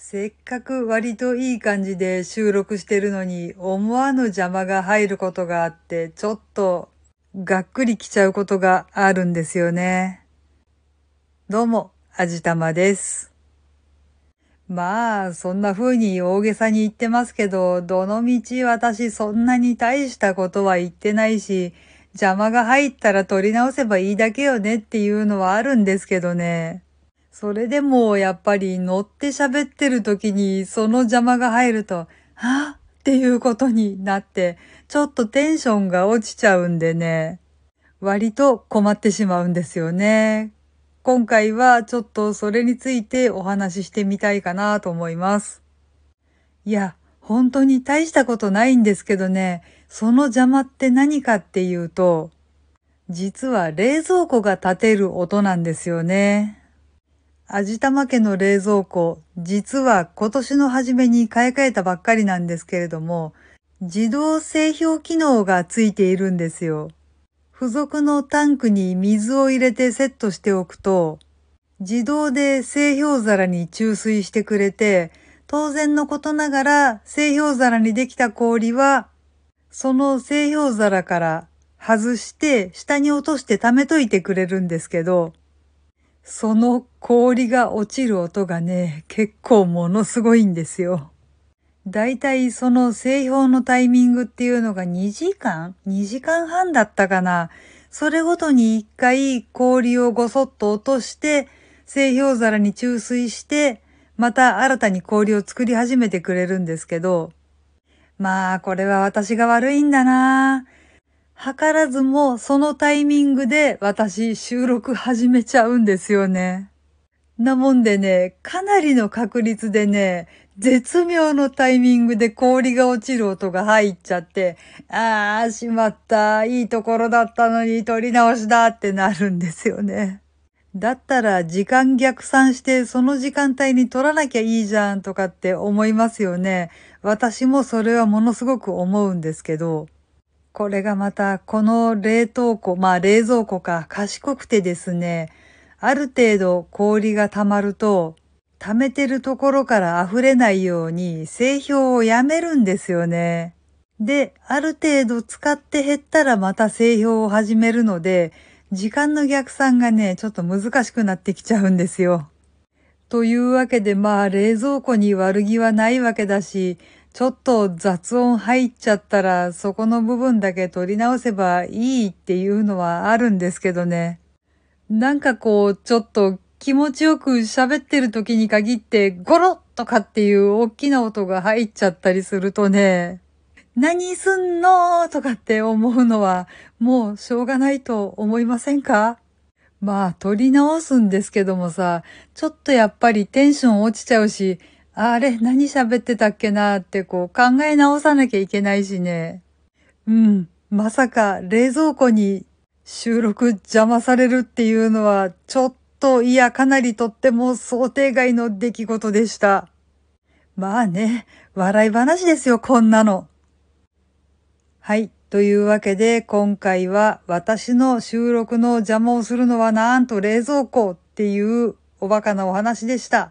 せっかく割といい感じで収録してるのに思わぬ邪魔が入ることがあってちょっとがっくりきちゃうことがあるんですよね。どうも、あじたまです。まあ、そんな風に大げさに言ってますけど、どのみち私そんなに大したことは言ってないし、邪魔が入ったら取り直せばいいだけよねっていうのはあるんですけどね。それでもやっぱり乗って喋ってる時にその邪魔が入ると、はっていうことになって、ちょっとテンションが落ちちゃうんでね、割と困ってしまうんですよね。今回はちょっとそれについてお話ししてみたいかなと思います。いや、本当に大したことないんですけどね、その邪魔って何かっていうと、実は冷蔵庫が立てる音なんですよね。味玉家の冷蔵庫、実は今年の初めに買い替えたばっかりなんですけれども、自動製氷機能がついているんですよ。付属のタンクに水を入れてセットしておくと、自動で製氷皿に注水してくれて、当然のことながら製氷皿にできた氷は、その製氷皿から外して下に落として溜めといてくれるんですけど、その氷が落ちる音がね、結構ものすごいんですよ。だいたいその製氷のタイミングっていうのが2時間 ?2 時間半だったかな？それごとに1回氷をごそっと落として、製氷皿に注水して、また新たに氷を作り始めてくれるんですけど、まあこれは私が悪いんだなぁ。図らずもそのタイミングで私収録始めちゃうんですよね。なもんでね、かなりの確率でね、絶妙のタイミングで氷が落ちる音が入っちゃって、あー、しまった、いいところだったのに撮り直しだってなるんですよね。だったら時間逆算してその時間帯に撮らなきゃいいじゃんとかって思いますよね。私もそれはものすごく思うんですけど。これがまた、この冷凍庫、まあ冷蔵庫か賢くてですね、ある程度氷が溜まると、溜めてるところから溢れないように製氷をやめるんですよね。で、ある程度使って減ったらまた製氷を始めるので、時間の逆算がね、ちょっと難しくなってきちゃうんですよ。というわけでまあ冷蔵庫に悪気はないわけだし、ちょっと雑音入っちゃったらそこの部分だけ取り直せばいいっていうのはあるんですけどね。なんかこう、ちょっと気持ちよく喋ってる時に限ってゴロッとかっていう大きな音が入っちゃったりするとね、何すんのとかって思うのはもうしょうがないと思いませんか？まあ、取り直すんですけどもさ、ちょっとやっぱりテンション落ちちゃうし、あれ、何喋ってたっけなってこう考え直さなきゃいけないしね。うん、まさか冷蔵庫に収録邪魔されるっていうのはちょっといやかなりとっても想定外の出来事でした。まあね、笑い話ですよ、こんなの。はい。というわけで今回は私の収録の邪魔をするのはなんと冷蔵庫っていうおバカなお話でした。